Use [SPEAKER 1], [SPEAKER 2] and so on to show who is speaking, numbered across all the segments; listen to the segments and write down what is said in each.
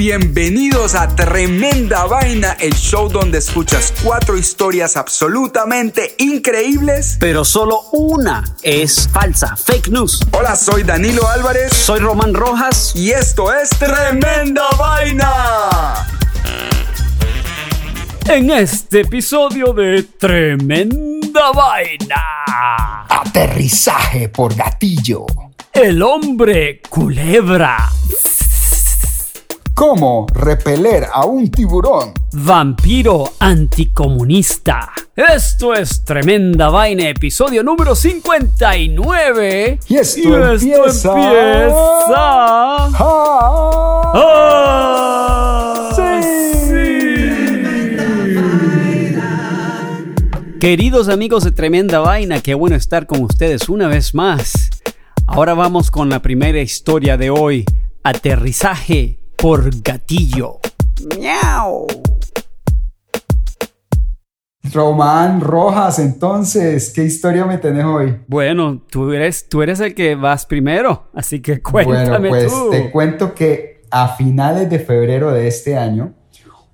[SPEAKER 1] bienvenidos a Tremenda Vaina, el show donde escuchas cuatro historias absolutamente increíbles.
[SPEAKER 2] Pero solo una es falsa, fake news.
[SPEAKER 1] Hola, soy Danilo Álvarez.
[SPEAKER 2] Soy Román Rojas.
[SPEAKER 1] Y esto es Tremenda Vaina.
[SPEAKER 2] En este episodio de Tremenda Vaina.
[SPEAKER 3] Aterrizaje por gatillo.
[SPEAKER 2] El hombre culebra.
[SPEAKER 3] ¿Cómo repeler a un tiburón?
[SPEAKER 2] Vampiro anticomunista. Esto es Tremenda Vaina, episodio número 59.
[SPEAKER 3] Y esto, empieza...
[SPEAKER 2] empieza...
[SPEAKER 3] ¡Ah!
[SPEAKER 2] ¡Ah! Queridos amigos de Tremenda Vaina, qué bueno estar con ustedes una vez más. Ahora vamos con la primera historia de hoy. Aterrizaje por gatillo. ¡Miau!
[SPEAKER 3] Román Rojas, entonces, ¿qué historia me tenés hoy?
[SPEAKER 2] Bueno, tú eres, tú eres el que vas primero, así que cuéntame
[SPEAKER 3] bueno, pues
[SPEAKER 2] tú.
[SPEAKER 3] te cuento que a finales de febrero de este año,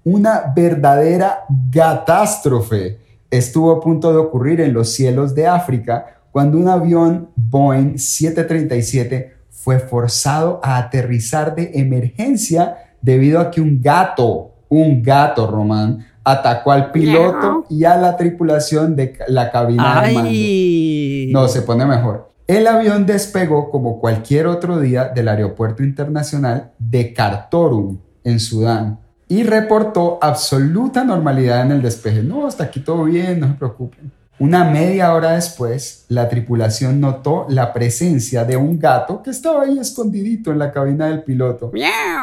[SPEAKER 3] una verdadera catástrofe estuvo a punto de ocurrir en los cielos de África cuando un avión Boeing 737 fue forzado a aterrizar de emergencia debido a que un gato, un gato, Román, atacó al piloto y a la tripulación de la cabina de mando. No, se pone mejor. El avión despegó como cualquier otro día del aeropuerto internacional de Khartoum, en Sudán, y reportó absoluta normalidad en el despeje. No, hasta aquí todo bien, no se preocupen. Una media hora después, la tripulación notó la presencia de un gato que estaba ahí escondidito en la cabina del piloto.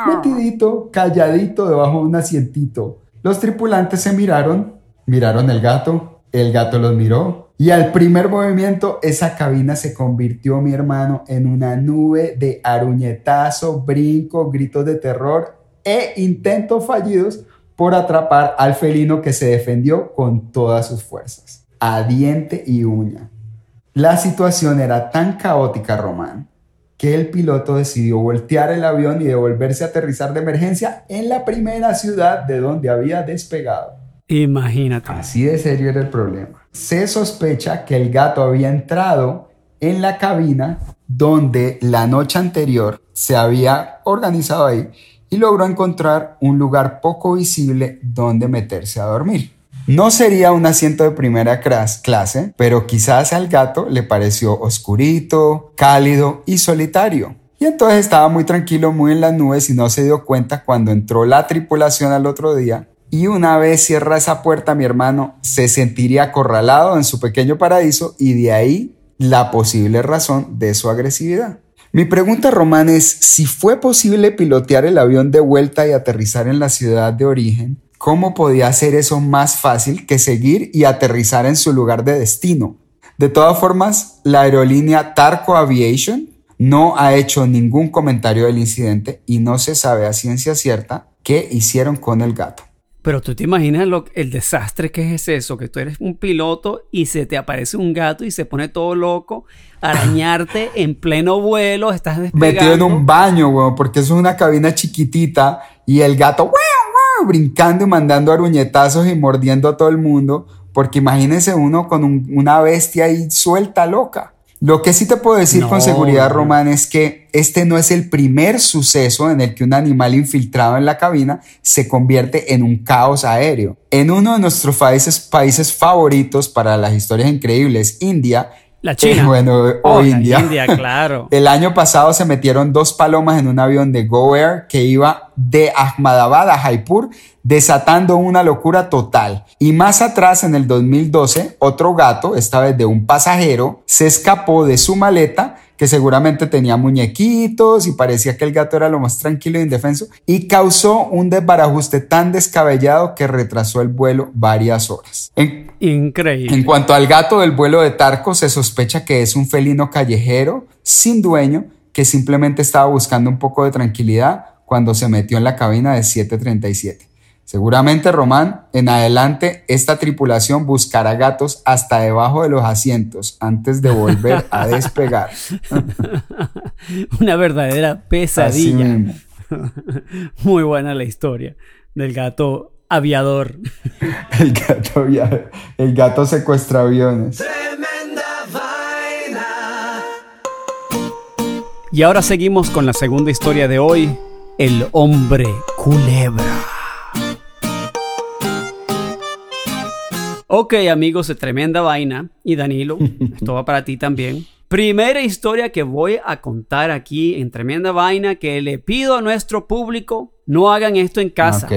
[SPEAKER 3] Metidito, calladito debajo de un asientito. Los tripulantes se miraron, miraron el gato, el gato los miró y al primer movimiento esa cabina se convirtió, mi hermano, en una nube de aruñetazo, brinco, gritos de terror e intentos fallidos por atrapar al felino que se defendió con todas sus fuerzas, a diente y uña. La situación era tan caótica, Román, que el piloto decidió voltear el avión y devolverse a aterrizar de emergencia en la primera ciudad de donde había despegado.
[SPEAKER 2] Imagínate.
[SPEAKER 3] Así de serio era el problema. Se sospecha que el gato había entrado en la cabina donde la noche anterior se había organizado ahí y logró encontrar un lugar poco visible donde meterse a dormir. No sería un asiento de primera clase, pero quizás al gato le pareció oscurito, cálido y solitario. Y entonces estaba muy tranquilo, muy en las nubes y no se dio cuenta cuando entró la tripulación al otro día. Y una vez cierra esa puerta, mi hermano se sentiría acorralado en su pequeño paraíso y de ahí la posible razón de su agresividad. Mi pregunta, Román, es si fue posible pilotear el avión de vuelta y aterrizar en la ciudad de origen, ¿cómo podía hacer eso más fácil que seguir y aterrizar en su lugar de destino? De todas formas, la aerolínea Tarco Aviation no ha hecho ningún comentario del incidente y no se sabe a ciencia cierta qué hicieron con el gato.
[SPEAKER 2] Pero tú te imaginas lo, el desastre que es eso, que tú eres un piloto y se te aparece un gato y se pone todo loco, arañarte en pleno vuelo, estás despegando.
[SPEAKER 3] Metido en un baño, weón, porque eso es una cabina chiquitita y el gato, brincando y mandando aruñetazos y mordiendo a todo el mundo, porque imagínese uno con un- una bestia ahí suelta, loca. Lo que sí te puedo decir
[SPEAKER 2] No,
[SPEAKER 3] con seguridad. Román, es que este no es el primer suceso en el que un animal infiltrado en la cabina se convierte en un caos aéreo. En uno de nuestros países, países favoritos para las historias increíbles, India,
[SPEAKER 2] La China.
[SPEAKER 3] eh, bueno,
[SPEAKER 2] Oh,
[SPEAKER 3] o India.
[SPEAKER 2] India, claro.
[SPEAKER 3] El año pasado se metieron dos palomas en un avión de Go Air que iba de Ahmadabad a Jaipur, desatando una locura total. Y más atrás, en el 2012, otro gato, esta vez de un pasajero, se escapó de su maleta que seguramente tenía muñequitos y parecía que el gato era lo más tranquilo e indefenso y causó un desbarajuste tan descabellado que retrasó el vuelo varias horas. En,
[SPEAKER 2] Increíble.
[SPEAKER 3] en cuanto al gato del vuelo de Tarco, se sospecha que es un felino callejero sin dueño que simplemente estaba buscando un poco de tranquilidad cuando se metió en la cabina de 737. Seguramente, Román, en adelante esta tripulación buscará gatos hasta debajo de los asientos antes de volver a despegar.
[SPEAKER 2] Una verdadera pesadilla. Muy buena la historia del gato aviador.
[SPEAKER 3] El gato aviador. El gato secuestra aviones.
[SPEAKER 2] Y ahora seguimos con la segunda historia de hoy, el hombre culebra. Ok amigos de Tremenda Vaina y Danilo, esto va para ti también. Primera historia que voy a contar aquí en Tremenda Vaina que le pido a nuestro público, no hagan esto en casa.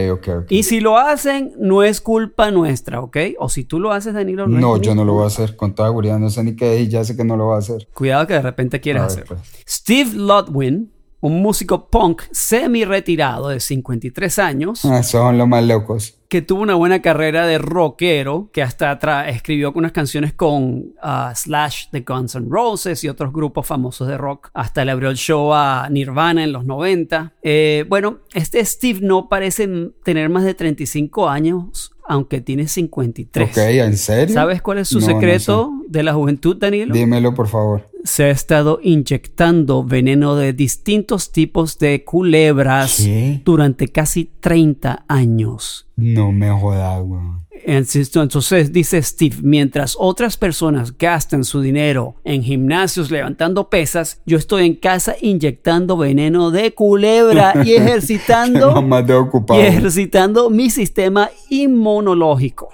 [SPEAKER 2] Y si lo hacen, no es culpa nuestra, ¿ok? O si tú lo haces, Danilo, no,
[SPEAKER 3] No, yo no lo voy a hacer con toda seguridad. No sé ni qué es y ya sé que no lo voy a hacer.
[SPEAKER 2] Cuidado que de repente quieres hacerlo.
[SPEAKER 3] pues.
[SPEAKER 2] Steve Ludwin, un músico punk semi-retirado de 53 años,
[SPEAKER 3] Ah, son los más locos.
[SPEAKER 2] que tuvo una buena carrera de rockero, que hasta escribió unas canciones con ah, Slash de Guns N' Roses y otros grupos famosos de rock. Hasta le abrió el show a Nirvana en los 90. Eh, bueno, este Steve no parece tener más de 35 años, aunque tiene 53.
[SPEAKER 3] Ok, ¿en serio?
[SPEAKER 2] ¿Sabes cuál es su
[SPEAKER 3] No, no
[SPEAKER 2] secreto de la juventud, Danilo?
[SPEAKER 3] Dímelo, por favor.
[SPEAKER 2] se ha estado inyectando veneno de distintos tipos de culebras
[SPEAKER 3] ¿Qué?
[SPEAKER 2] durante casi 30 años.
[SPEAKER 3] No me jodas, weón.
[SPEAKER 2] Insisto, Entonces dice Steve, mientras otras personas gastan su dinero en gimnasios levantando pesas, yo estoy en casa inyectando veneno de culebra y ejercitando y ejercitando mi sistema inmunológico,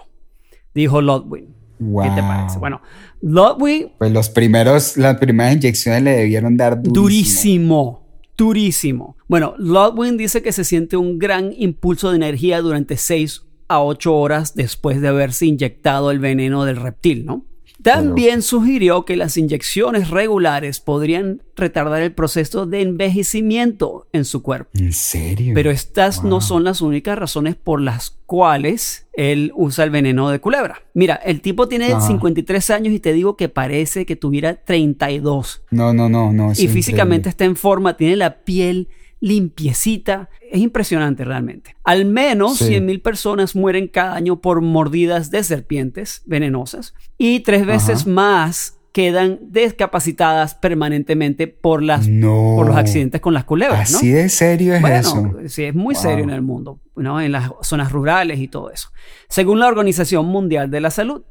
[SPEAKER 2] dijo Ludwig. ¿Qué te parece? Bueno, Ludwig
[SPEAKER 3] Pues los primeros, las primeras inyecciones le debieron dar durísimo.
[SPEAKER 2] Durísimo, durísimo. Bueno, Ludwig dice que se siente un gran impulso de energía durante 6 a 8 horas después de haberse inyectado el veneno del reptil, ¿no? También sugirió que las inyecciones regulares podrían retardar el proceso de envejecimiento en su cuerpo.
[SPEAKER 3] ¿En serio?
[SPEAKER 2] Pero estas no son las únicas razones por las cuales él usa el veneno de culebra. Mira, el tipo tiene
[SPEAKER 3] Ajá.
[SPEAKER 2] 53 años y te digo que parece que tuviera 32
[SPEAKER 3] No, no, no, no.
[SPEAKER 2] y físicamente
[SPEAKER 3] increíble.
[SPEAKER 2] está en forma, tiene la piel limpiecita. Es impresionante realmente. Al menos
[SPEAKER 3] Sí.
[SPEAKER 2] 100 mil personas mueren cada año por mordidas de serpientes venenosas y tres veces
[SPEAKER 3] Ajá.
[SPEAKER 2] más quedan discapacitadas permanentemente por, las,
[SPEAKER 3] No.
[SPEAKER 2] por los accidentes con las culebras. ¿no?
[SPEAKER 3] Así de serio es
[SPEAKER 2] Bueno,
[SPEAKER 3] eso.
[SPEAKER 2] sí, es muy
[SPEAKER 3] Wow.
[SPEAKER 2] serio en el mundo, ¿no? en las zonas rurales y todo eso. Según la Organización Mundial de la Salud,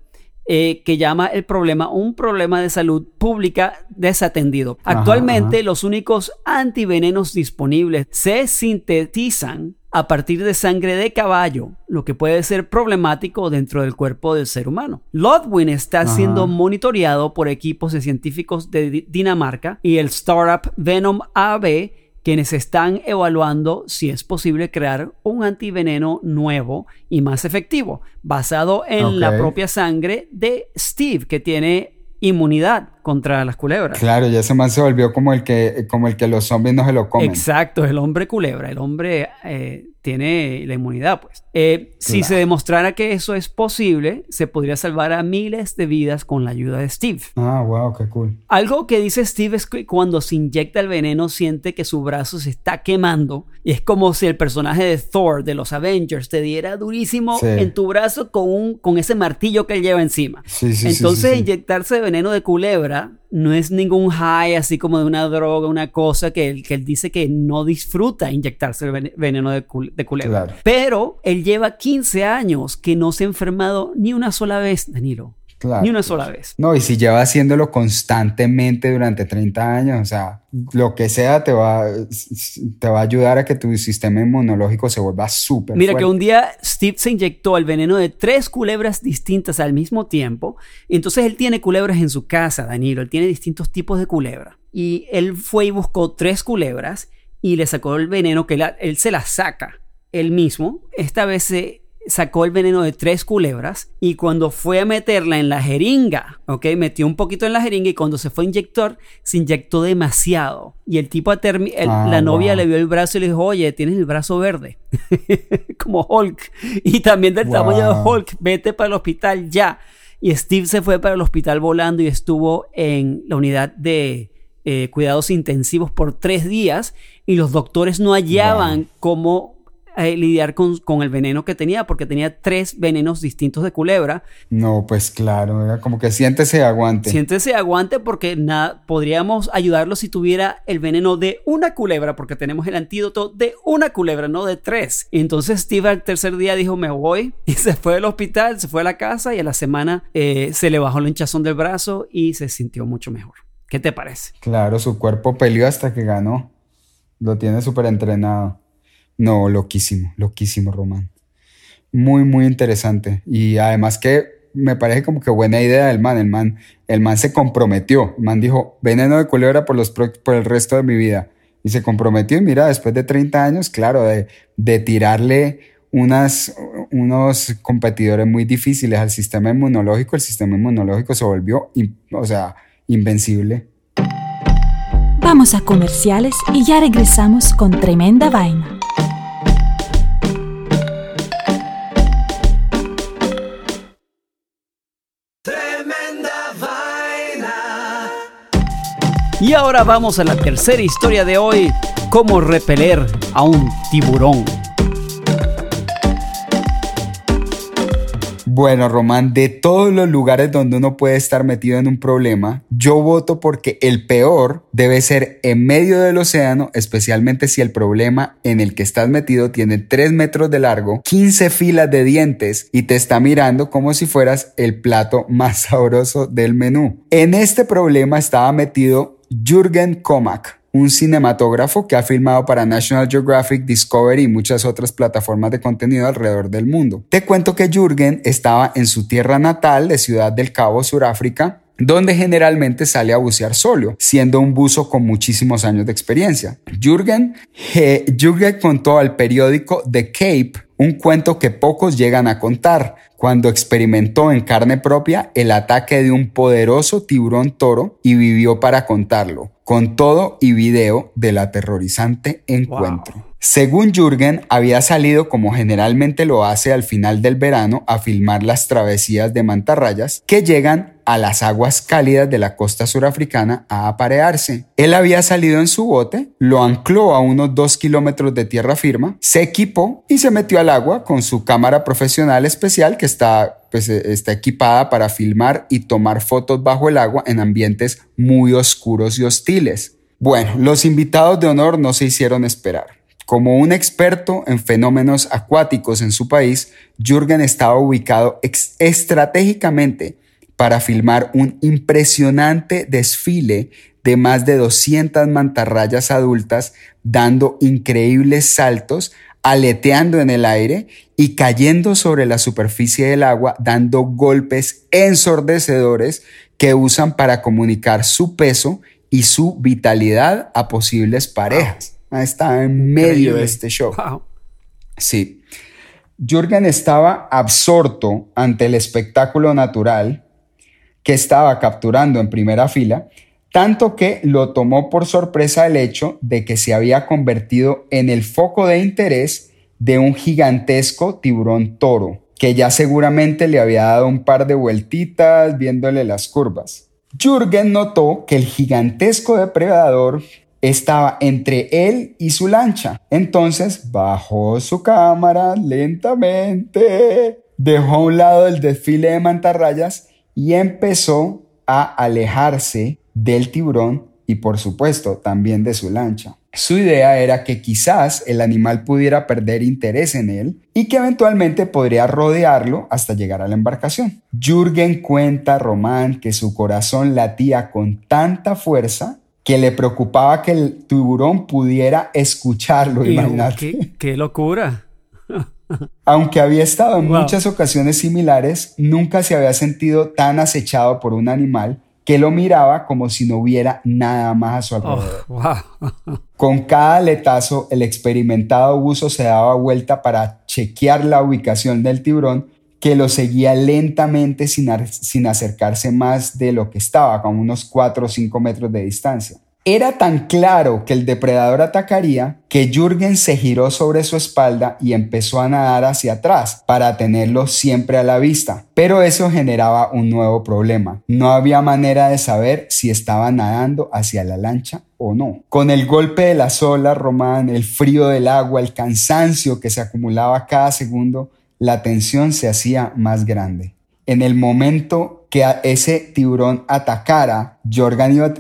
[SPEAKER 2] eh, que llama el problema un problema de salud pública desatendido. Actualmente
[SPEAKER 3] ajá.
[SPEAKER 2] los únicos antivenenos disponibles se sintetizan a partir de sangre de caballo, lo que puede ser problemático dentro del cuerpo del ser humano. Ludwig está
[SPEAKER 3] Ajá.
[SPEAKER 2] siendo monitoreado por equipos de científicos de Di- Dinamarca y el startup Venom AB quienes están evaluando si es posible crear un antiveneno nuevo y más efectivo, basado en la propia sangre de Steve, que tiene inmunidad contra las culebras.
[SPEAKER 3] Claro, ya ese man se volvió como el que, como el que los zombies no se lo comen.
[SPEAKER 2] Exacto, el hombre culebra, el hombre eh, tiene la inmunidad, pues. Eh, Si
[SPEAKER 3] Claro.
[SPEAKER 2] se demostrara que eso es posible, se podría salvar a miles de vidas con la ayuda de Steve.
[SPEAKER 3] Ah, wow, qué cool.
[SPEAKER 2] Algo que dice Steve es que cuando se inyecta el veneno siente que su brazo se está quemando y es como si el personaje de Thor de los Avengers te diera durísimo
[SPEAKER 3] Sí.
[SPEAKER 2] en tu brazo con, un, con ese martillo que él lleva encima.
[SPEAKER 3] Sí, sí, sí,
[SPEAKER 2] Entonces inyectarse veneno de culebra no es ningún high así como de una droga, una cosa que él, que él dice que no disfruta inyectarse el vene- veneno de, cul- de culebra.
[SPEAKER 3] Claro.
[SPEAKER 2] Pero él lleva 15 años que no se ha enfermado ni una sola vez, Danilo.
[SPEAKER 3] Claro.
[SPEAKER 2] Ni una sola vez.
[SPEAKER 3] No, y si lleva haciéndolo constantemente durante 30 años, o sea, lo que sea te va, te va a ayudar a que tu sistema inmunológico se vuelva súper
[SPEAKER 2] Mira que
[SPEAKER 3] fuerte.
[SPEAKER 2] un día Steve se inyectó el veneno de tres culebras distintas al mismo tiempo. Entonces él tiene culebras en su casa, Danilo. Él tiene distintos tipos de culebra. Y él fue y buscó tres culebras y le sacó el veneno que la- él se las saca él mismo. Esta vez se sacó el veneno de tres culebras y cuando fue a meterla en la jeringa, ok, metió un poquito en la jeringa y cuando se fue a inyectar, se inyectó demasiado. Y el tipo, a termi- el-
[SPEAKER 3] Ah,
[SPEAKER 2] la novia
[SPEAKER 3] wow.
[SPEAKER 2] le vio el brazo y le dijo, oye, tienes el brazo verde, como Hulk. Y también del tamaño de
[SPEAKER 3] Wow.
[SPEAKER 2] Hulk, vete para el hospital ya. Y Steve se fue para el hospital volando y estuvo en la unidad de eh, cuidados intensivos por tres días y los doctores no hallaban cómo eh, lidiar con, con, el veneno que tenía, porque tenía tres venenos distintos de culebra.
[SPEAKER 3] No, pues claro, era como que siéntese aguante.
[SPEAKER 2] Siéntese aguante porque nada, podríamos ayudarlo si tuviera el veneno de una culebra, porque tenemos el antídoto de una culebra, no de tres. Y entonces Steve al tercer día dijo, me voy, y se fue al hospital, se fue a la casa y a la semana eh, se le bajó el hinchazón del brazo y se sintió mucho mejor. ¿Qué te parece?
[SPEAKER 3] Claro, su cuerpo peleó hasta que ganó. Lo tiene súper entrenado. No, loquísimo, loquísimo, Román. Muy, muy interesante. Y además que me parece como que buena idea del man. El man, el man se comprometió. El man dijo, veneno de culebra por, los, por el resto de mi vida. Y se comprometió y mira, después de 30 años, claro, de, de tirarle unas, unos competidores muy difíciles al sistema inmunológico, el sistema inmunológico se volvió, o sea, invencible.
[SPEAKER 4] Vamos a comerciales y ya regresamos con tremenda vaina.
[SPEAKER 2] Y ahora vamos a la tercera historia de hoy, cómo repeler a un tiburón.
[SPEAKER 3] Bueno, Román, de todos los lugares donde uno puede estar metido en un problema, yo voto porque el peor debe ser en medio del océano, especialmente si el problema en el que estás metido tiene 3 metros de largo, 15 filas de dientes y te está mirando como si fueras el plato más sabroso del menú. En este problema estaba metido Jürgen Komak, un cinematógrafo que ha filmado para National Geographic, Discovery y muchas otras plataformas de contenido alrededor del mundo. Te cuento que Jürgen estaba en su tierra natal de Ciudad del Cabo, Suráfrica, donde generalmente sale a bucear solo, siendo un buzo con muchísimos años de experiencia. Jürgen, eh, Jürgen contó al periódico The Cape un cuento que pocos llegan a contar, cuando experimentó en carne propia el ataque de un poderoso tiburón toro y vivió para contarlo, con todo y video del aterrorizante encuentro. Según Jürgen, había salido como generalmente lo hace al final del verano a filmar las travesías de mantarrayas que llegan a las aguas cálidas de la costa surafricana a aparearse. Él había salido en su bote, lo ancló a unos dos kilómetros de tierra firma, se equipó y se metió al agua con su cámara profesional especial que está, pues, está equipada para filmar y tomar fotos bajo el agua en ambientes muy oscuros y hostiles. Bueno, los invitados de honor no se hicieron esperar. Como un experto en fenómenos acuáticos en su país, Jürgen estaba ubicado estratégicamente para filmar un impresionante desfile de más de 200 mantarrayas adultas dando increíbles saltos, aleteando en el aire y cayendo sobre la superficie del agua, dando golpes ensordecedores que usan para comunicar su peso y su vitalidad a posibles parejas. Estaba en medio de este show. Sí. Jürgen estaba absorto ante el espectáculo natural que estaba capturando en primera fila, tanto que lo tomó por sorpresa el hecho de que se había convertido en el foco de interés de un gigantesco tiburón toro, que ya seguramente le había dado un par de vueltitas viéndole las curvas. Jürgen notó que el gigantesco depredador estaba entre él y su lancha. Entonces bajó su cámara lentamente, dejó a un lado el desfile de mantarrayas y empezó a alejarse del tiburón y por supuesto también de su lancha. Su idea era que quizás el animal pudiera perder interés en él y que eventualmente podría rodearlo hasta llegar a la embarcación. Jürgen cuenta a Román que su corazón latía con tanta fuerza que le preocupaba que el tiburón pudiera escucharlo, imagínate.
[SPEAKER 2] Qué, locura!
[SPEAKER 3] Aunque había estado en muchas ocasiones similares, nunca se había sentido tan acechado por un animal que lo miraba como si no hubiera nada más a su oh, alrededor. Con cada aletazo, el experimentado buzo se daba vuelta para chequear la ubicación del tiburón que lo seguía lentamente sin, sin acercarse más de lo que estaba, como unos 4 o 5 metros de distancia. Era tan claro que el depredador atacaría que Jürgen se giró sobre su espalda y empezó a nadar hacia atrás para tenerlo siempre a la vista. Pero eso generaba un nuevo problema. No había manera de saber si estaba nadando hacia la lancha o no. Con el golpe de las olas, Román, el frío del agua, el cansancio que se acumulaba cada segundo, la tensión se hacía más grande. En el momento que a ese tiburón atacara, Jürgen iba,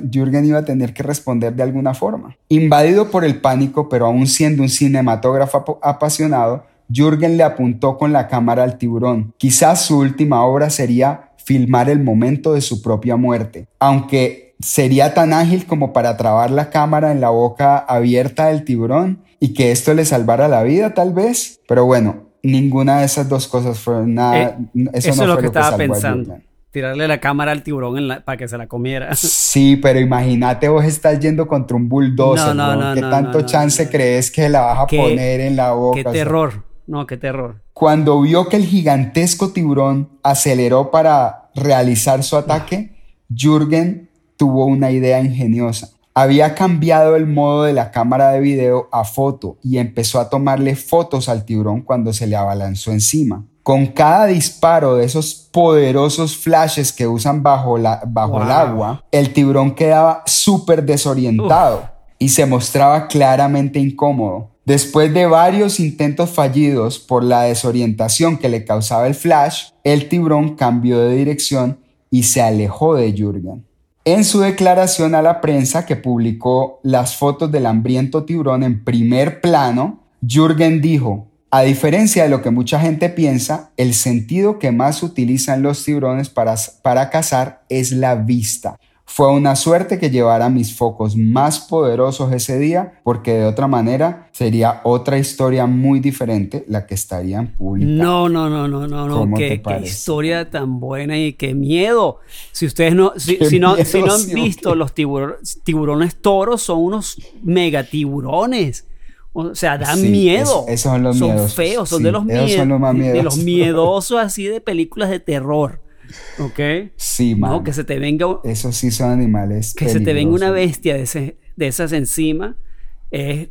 [SPEAKER 3] iba, a tener que responder de alguna forma. Invadido por el pánico, pero aún siendo un cinematógrafo apasionado, Jürgen le apuntó con la cámara al tiburón. Quizás su última obra sería filmar el momento de su propia muerte, aunque sería tan ágil como para trabar la cámara en la boca abierta del tiburón y que esto le salvara la vida tal vez. Pero bueno, ninguna de esas dos cosas fue nada.
[SPEAKER 2] Eh, eso, no es lo que, estaba pensando tirarle la cámara al tiburón para que se la comiera.
[SPEAKER 3] Sí, pero imagínate vos estás yendo contra un bulldozer, no, no, no, ¿Qué tanto chance crees que la vas a poner en la boca?
[SPEAKER 2] Qué terror, no, qué terror.
[SPEAKER 3] Cuando vio que el gigantesco tiburón aceleró para realizar su ataque, Jürgen tuvo una idea ingeniosa. Había cambiado el modo de la cámara de video a foto y empezó a tomarle fotos al tiburón cuando se le abalanzó encima con cada disparo de esos poderosos flashes que usan bajo, la, bajo el agua, el tiburón quedaba súper desorientado y se mostraba claramente incómodo. Después de varios intentos fallidos por la desorientación que le causaba el flash, el tiburón cambió de dirección y se alejó de Jürgen. En su declaración a la prensa que publicó las fotos del hambriento tiburón en primer plano, Jürgen dijo, a diferencia de lo que mucha gente piensa, el sentido que más utilizan los tiburones para, para cazar es la vista. Fue una suerte que llevara mis focos más poderosos ese día, porque de otra manera sería otra historia muy diferente la que estaría en público.
[SPEAKER 2] No, no, no, no, no, no. Qué, historia tan buena y qué miedo. Si ustedes no, si, no, si no han visto los tiburones, tiburones toros, son unos megatiburones o sea, dan miedo. esos son los son feos, son de los miedos. De los miedosos así de películas de terror. ¿Ok?
[SPEAKER 3] Sí, man.
[SPEAKER 2] que se te venga.
[SPEAKER 3] Esos sí son animales.
[SPEAKER 2] Que se te venga una bestia de, ese, de esas encima. Eh,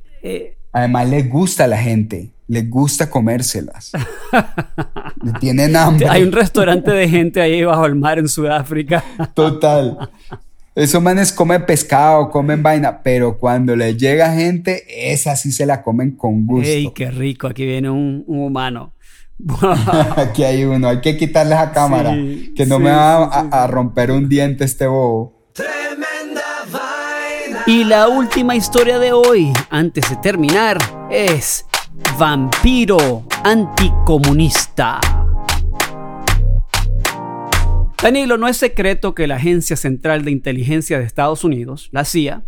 [SPEAKER 3] Además, les gusta a la gente. Les gusta comérselas. Tienen hambre.
[SPEAKER 2] Hay un restaurante de gente ahí bajo el mar en Sudáfrica.
[SPEAKER 3] Total. Esos manes comen pescado, comen vaina, pero cuando les llega gente, esa sí se la comen con gusto.
[SPEAKER 2] ¡Ey, qué rico! Aquí viene un, humano.
[SPEAKER 3] Aquí hay uno, hay que quitarle la cámara, que no me va a, romper un diente este bobo. Tremenda
[SPEAKER 2] vaina. Y la última historia de hoy, antes de terminar, es Vampiro Anticomunista. Danilo, no es secreto que la Agencia Central de Inteligencia de Estados Unidos, la CIA,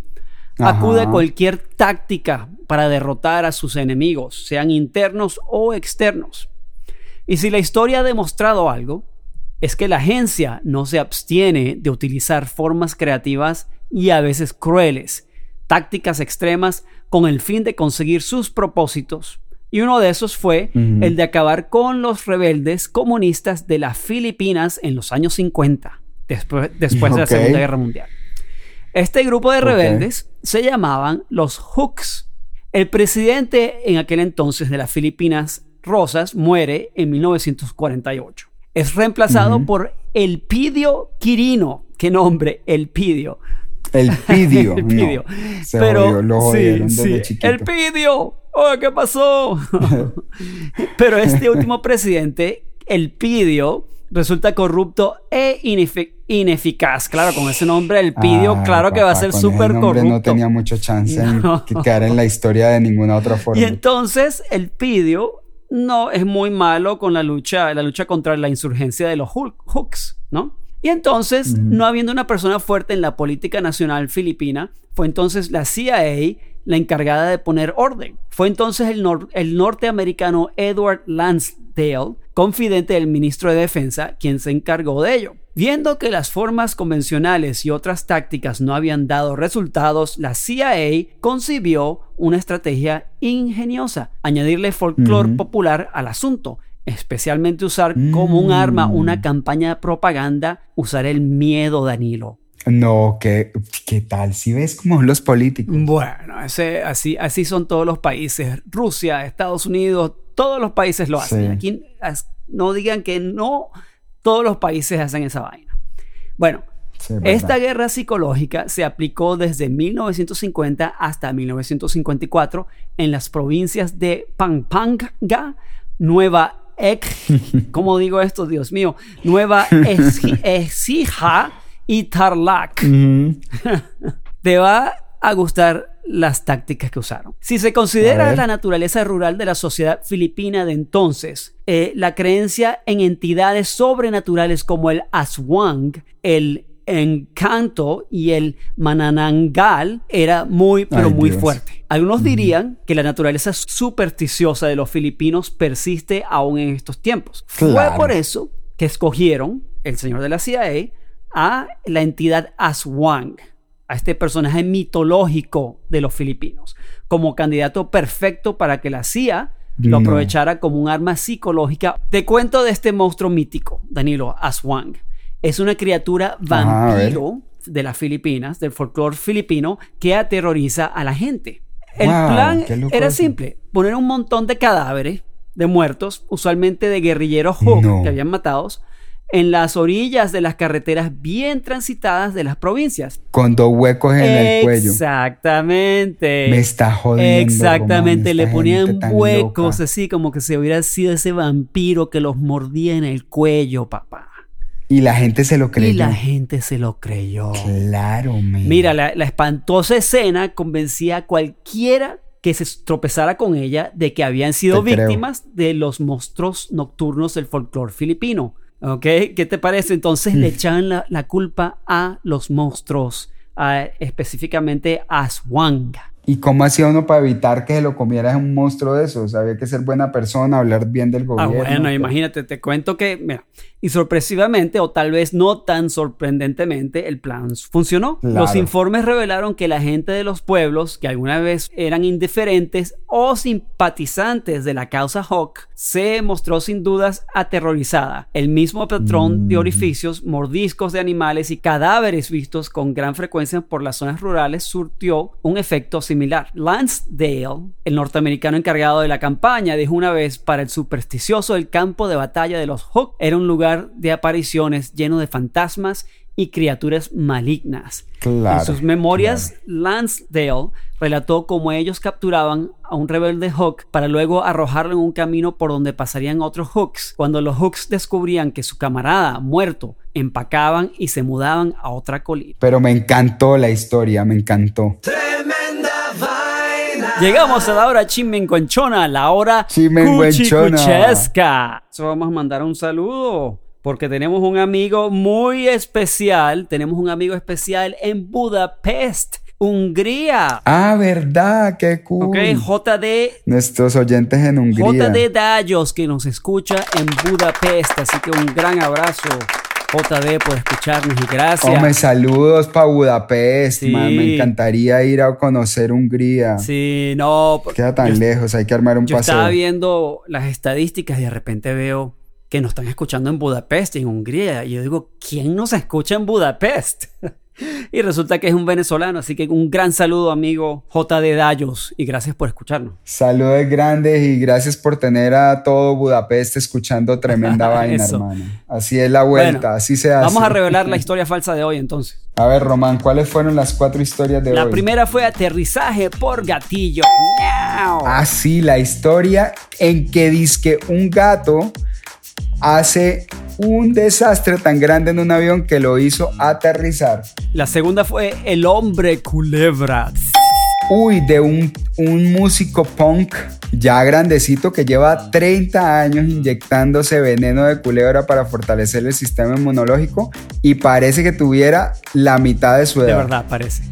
[SPEAKER 2] acude a cualquier táctica para derrotar a sus enemigos, sean internos o externos. Y si la historia ha demostrado algo, es que la agencia no se abstiene de utilizar formas creativas y a veces crueles, tácticas extremas con el fin de conseguir sus propósitos y uno de esos fue el de acabar con los rebeldes comunistas de las Filipinas en los años 50, después, después de la Segunda Guerra Mundial. Este grupo de rebeldes se llamaban los Hooks. El presidente en aquel entonces de las Filipinas, Rosas, muere en 1948. Es reemplazado por Elpidio Quirino. ¿Qué nombre? Elpidio.
[SPEAKER 3] Elpidio.
[SPEAKER 2] Elpidio. Pero, sí, sí. Elpidio. ¡Oh, qué pasó! Pero este último presidente, el Pidio, resulta corrupto e ineficaz. Claro, con ese nombre, el Pidio, claro que va a ser súper corrupto.
[SPEAKER 3] No tenía mucha chance de quedar en la historia de ninguna otra forma.
[SPEAKER 2] Y entonces, el Pidio no es muy malo con la lucha, la lucha contra la insurgencia de los Hooks, ¿no? Y entonces, no habiendo una persona fuerte en la política nacional filipina, fue entonces la CIA la encargada de poner orden. Fue entonces el, el norteamericano Edward Lansdale, confidente del ministro de Defensa, quien se encargó de ello. Viendo que las formas convencionales y otras tácticas no habían dado resultados, la CIA concibió una estrategia ingeniosa, añadirle folclore popular al asunto, especialmente usar como un arma una mm. campaña de propaganda, usar el miedo, Danilo.
[SPEAKER 3] No, ¿qué, qué tal? Si ves cómo son los políticos.
[SPEAKER 2] Bueno, ese, así, así son todos los países. Rusia, Estados Unidos, todos los países lo hacen.
[SPEAKER 3] Sí.
[SPEAKER 2] Aquí no digan que no, todos los países hacen esa vaina. Bueno,
[SPEAKER 3] Sí,
[SPEAKER 2] esta guerra psicológica se aplicó desde 1950 hasta 1954 en las provincias de Pampanga, Nueva Ek, ¿cómo digo esto? Dios mío, Nueva Eci- Ecija y Tarlac te va a gustar las tácticas que usaron. Si se considera la naturaleza rural de la sociedad filipina de entonces, eh, la creencia en entidades sobrenaturales como el aswang, el encanto y el mananangal era muy, pero
[SPEAKER 3] Ay,
[SPEAKER 2] muy
[SPEAKER 3] Dios.
[SPEAKER 2] fuerte. Algunos dirían que la naturaleza supersticiosa de los filipinos persiste aún en estos tiempos. Fue por eso que escogieron el señor de la CIA a la entidad Aswang, a este personaje mitológico de los filipinos, como candidato perfecto para que la CIA lo aprovechara como un arma psicológica. Te cuento de este monstruo mítico, Danilo Aswang. Es una criatura vampiro de las Filipinas, del folclore filipino, que aterroriza a la gente. El
[SPEAKER 3] Wow,
[SPEAKER 2] plan era simple, poner un montón de cadáveres de muertos, usualmente de guerrilleros Hawk
[SPEAKER 3] No.
[SPEAKER 2] que habían matados, en las orillas de las carreteras bien transitadas de las provincias.
[SPEAKER 3] Con dos huecos en el cuello.
[SPEAKER 2] Exactamente.
[SPEAKER 3] Me está jodiendo.
[SPEAKER 2] Exactamente,
[SPEAKER 3] Román,
[SPEAKER 2] le ponían huecos
[SPEAKER 3] loca.
[SPEAKER 2] así como que se hubiera sido ese vampiro que los mordía en el cuello, papá.
[SPEAKER 3] Y la gente se lo creyó.
[SPEAKER 2] Y la gente se lo creyó.
[SPEAKER 3] Claro, man.
[SPEAKER 2] Mira, la, la espantosa escena convencía a cualquiera que se tropezara con ella de que habían sido
[SPEAKER 3] Te creo.
[SPEAKER 2] víctimas de los monstruos nocturnos del folclore filipino. ¿Ok? ¿Qué te parece? Entonces le echaban la, la culpa a los monstruos, a- específicamente a Aswang.
[SPEAKER 3] ¿Y cómo hacía uno para evitar que se lo comiera un monstruo de esos? Había que ser buena persona, hablar bien del
[SPEAKER 2] Ah,
[SPEAKER 3] gobierno.
[SPEAKER 2] bueno, imagínate, te cuento que, mira, y sorpresivamente, o tal vez no tan sorprendentemente, el plan funcionó.
[SPEAKER 3] Claro.
[SPEAKER 2] Los informes revelaron que la gente de los pueblos, que alguna vez eran indiferentes o simpatizantes de la causa Hawk, se mostró sin dudas aterrorizada. El mismo patrón de
[SPEAKER 3] Mm.
[SPEAKER 2] orificios, mordiscos de animales y cadáveres vistos con gran frecuencia por las zonas rurales surtió un efecto similar. Lance Dale, el norteamericano encargado de la campaña, dijo una vez para el supersticioso el campo de batalla de los Hawk era un lugar de apariciones lleno de fantasmas y criaturas malignas.
[SPEAKER 3] Claro,
[SPEAKER 2] en sus memorias, Lansdale relató cómo ellos capturaban a un rebelde Hawk para luego arrojarlo en un camino por donde pasarían otros Hawks. Cuando los Hawks descubrían que su camarada muerto, empacaban y se mudaban a otra colina.
[SPEAKER 3] Pero me encantó la historia, me encantó.
[SPEAKER 2] Llegamos a la hora chimenguenchona, la hora
[SPEAKER 3] Chimenguenchona.
[SPEAKER 2] cuchicuchesca. So, vamos a mandar un saludo porque tenemos un amigo muy especial. Tenemos un amigo especial en Budapest, Hungría.
[SPEAKER 3] Ah, verdad, qué cool.
[SPEAKER 2] Ok, JD.
[SPEAKER 3] Nuestros oyentes en Hungría.
[SPEAKER 2] JD Dallos que nos escucha en Budapest. Así que un gran abrazo, JD, por escucharnos y gracias.
[SPEAKER 3] Hombre, saludos para Budapest,
[SPEAKER 2] Sí.
[SPEAKER 3] man. Me encantaría ir a conocer Hungría.
[SPEAKER 2] Sí, no.
[SPEAKER 3] Queda tan
[SPEAKER 2] yo-
[SPEAKER 3] lejos, hay que armar un
[SPEAKER 2] Yo
[SPEAKER 3] paseo.
[SPEAKER 2] estaba viendo las estadísticas y de repente veo que nos están escuchando en Budapest y en Hungría. Y yo digo, ¿quién nos escucha en Budapest? y resulta que es un venezolano. Así que un gran saludo, amigo JD Dallos. Y gracias por escucharnos.
[SPEAKER 3] Saludos grandes y gracias por tener a todo Budapest escuchando tremenda vaina, hermano. Así es la vuelta,
[SPEAKER 2] Bueno,
[SPEAKER 3] así se hace.
[SPEAKER 2] Vamos a revelar la historia falsa de hoy entonces.
[SPEAKER 3] A ver, Román, ¿cuáles fueron las cuatro historias de
[SPEAKER 2] La
[SPEAKER 3] hoy?
[SPEAKER 2] primera fue aterrizaje por gatillo. ¡Miau!
[SPEAKER 3] Ah, sí, la historia en que que un gato hace un desastre tan grande en un avión que lo hizo aterrizar.
[SPEAKER 2] La segunda fue el hombre culebra.
[SPEAKER 3] Uy, de un, un músico punk ya grandecito que lleva 30 años inyectándose veneno de culebra para fortalecer el sistema inmunológico y parece que tuviera la mitad de su edad.
[SPEAKER 2] De verdad, parece.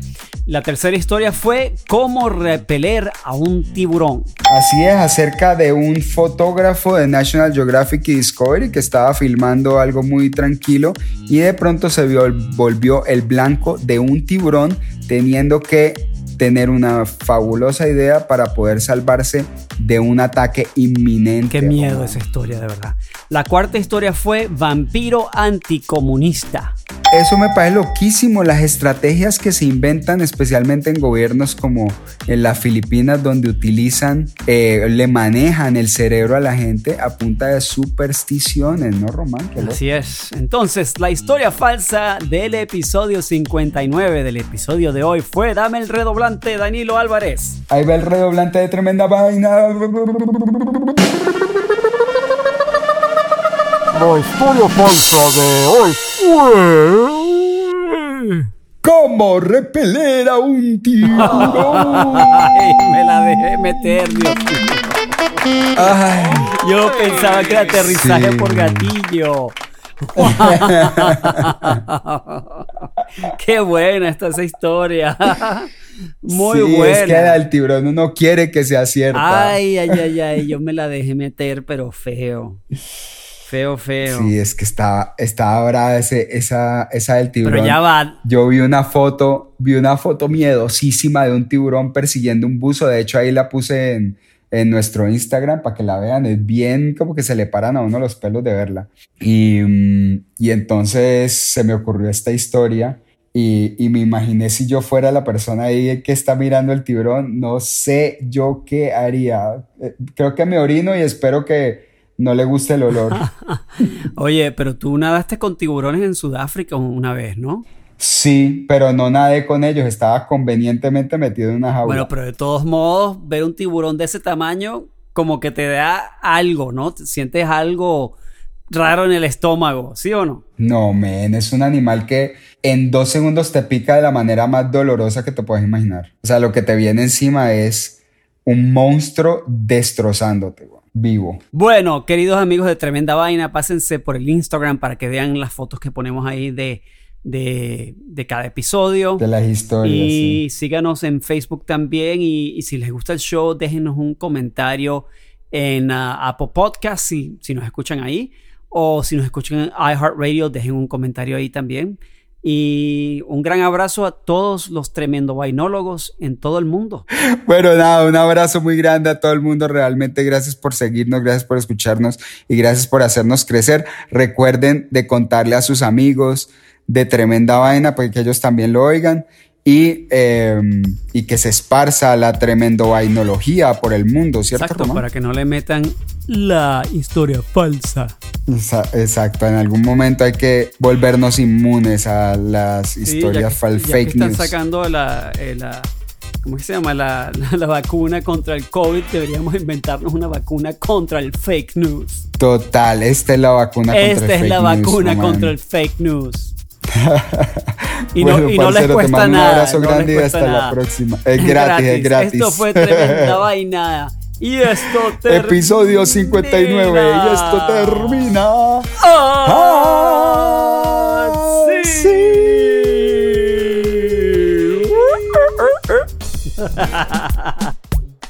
[SPEAKER 2] La tercera historia fue cómo repeler a un tiburón.
[SPEAKER 3] Así es, acerca de un fotógrafo de National Geographic y Discovery que estaba filmando algo muy tranquilo y de pronto se vio- volvió el blanco de un tiburón teniendo que tener una fabulosa idea para poder salvarse de un ataque inminente.
[SPEAKER 2] Qué miedo esa historia, de verdad. La cuarta historia fue vampiro anticomunista.
[SPEAKER 3] eso me parece loquísimo, las estrategias que se inventan, especialmente en gobiernos como en las Filipinas, donde utilizan, eh, le manejan el cerebro a la gente a punta de supersticiones, ¿no, Román?
[SPEAKER 2] Así es. Entonces, la historia falsa del episodio 59 del episodio de hoy fue Dame el redoblante, Danilo Álvarez.
[SPEAKER 3] Ahí va el redoblante de tremenda vaina.
[SPEAKER 5] La historia falsa de hoy fue...
[SPEAKER 3] ¿Cómo repeler a un tiburón?
[SPEAKER 2] Ay, me la dejé meter, Dios mío.
[SPEAKER 3] Ay,
[SPEAKER 2] Yo pensaba que era aterrizaje
[SPEAKER 3] Sí.
[SPEAKER 2] por gatillo. Qué buena está esa historia. Muy
[SPEAKER 3] sí,
[SPEAKER 2] buena.
[SPEAKER 3] Es que el tiburón uno quiere que sea cierta.
[SPEAKER 2] Ay, ay, ay, ay, yo me la dejé meter, pero feo. Feo, feo.
[SPEAKER 3] Sí, es que estaba, estaba brava ese, esa, esa del tiburón.
[SPEAKER 2] pero ya va.
[SPEAKER 3] Yo vi una foto, vi una foto miedosísima de un tiburón persiguiendo un buzo. De hecho, ahí la puse en, en nuestro Instagram para que la vean. Es bien como que se le paran a uno los pelos de verla. Y, mm, y entonces se me ocurrió esta historia. Y, y me imaginé si yo fuera la persona ahí que está mirando el tiburón, no sé yo qué haría. Eh, Creo que me orino y espero que no le guste el olor.
[SPEAKER 2] Oye, pero tú nadaste con tiburones en Sudáfrica una vez, ¿no?
[SPEAKER 3] Sí, pero no nadé con ellos, estaba convenientemente metido en una jaula.
[SPEAKER 2] Bueno, pero de todos modos, ver un tiburón de ese tamaño como que te da algo, ¿no? Te sientes algo raro en el estómago, ¿sí o no?
[SPEAKER 3] No, men, es un animal que en dos segundos te pica de la manera más dolorosa que te puedes imaginar. O sea, lo que te viene encima es un monstruo destrozándote, güey, vivo.
[SPEAKER 2] Bueno, queridos amigos de Tremenda Vaina, pásense por el Instagram para que vean las fotos que ponemos ahí de, de, de cada episodio.
[SPEAKER 3] De las historias.
[SPEAKER 2] Y
[SPEAKER 3] sí.
[SPEAKER 2] síganos en Facebook también. Y, y si les gusta el show, déjenos un comentario en ah, Apple Podcast si, si nos escuchan ahí. O si nos escuchan en iHeartRadio, dejen un comentario ahí también. Y un gran abrazo a todos los tremendo vainólogos en todo el mundo.
[SPEAKER 3] Bueno, nada, un abrazo muy grande a todo el mundo. Realmente gracias por seguirnos, gracias por escucharnos y gracias por hacernos crecer. Recuerden de contarle a sus amigos de tremenda vaina para que ellos también lo oigan y, eh, y que se esparza la tremendo vainología por el mundo, ¿cierto?
[SPEAKER 2] Exacto,
[SPEAKER 3] Román?
[SPEAKER 2] para que no le metan la historia falsa.
[SPEAKER 3] Exacto, en algún momento hay que volvernos inmunes a las
[SPEAKER 2] Sí,
[SPEAKER 3] historias
[SPEAKER 2] ya,
[SPEAKER 3] fal
[SPEAKER 2] ya que
[SPEAKER 3] fake
[SPEAKER 2] están
[SPEAKER 3] news.
[SPEAKER 2] sacando la, eh, la- ¿cómo se llama? La, la- la vacuna contra el COVID, deberíamos inventarnos una vacuna contra el fake news.
[SPEAKER 3] Total, esta es la vacuna contra el
[SPEAKER 2] Esta es
[SPEAKER 3] fake
[SPEAKER 2] la
[SPEAKER 3] news,
[SPEAKER 2] vacuna contra el fake news. Y no,
[SPEAKER 3] Bueno,
[SPEAKER 2] y no les
[SPEAKER 3] parcero, te
[SPEAKER 2] cuesta
[SPEAKER 3] mando
[SPEAKER 2] nada.
[SPEAKER 3] Un abrazo
[SPEAKER 2] no les
[SPEAKER 3] grande y hasta
[SPEAKER 2] nada.
[SPEAKER 3] la próxima. Es gratis, es gratis.
[SPEAKER 2] Esto fue tremenda vaina. Y esto termina.
[SPEAKER 3] Episodio 59 y esto termina.
[SPEAKER 2] Ah,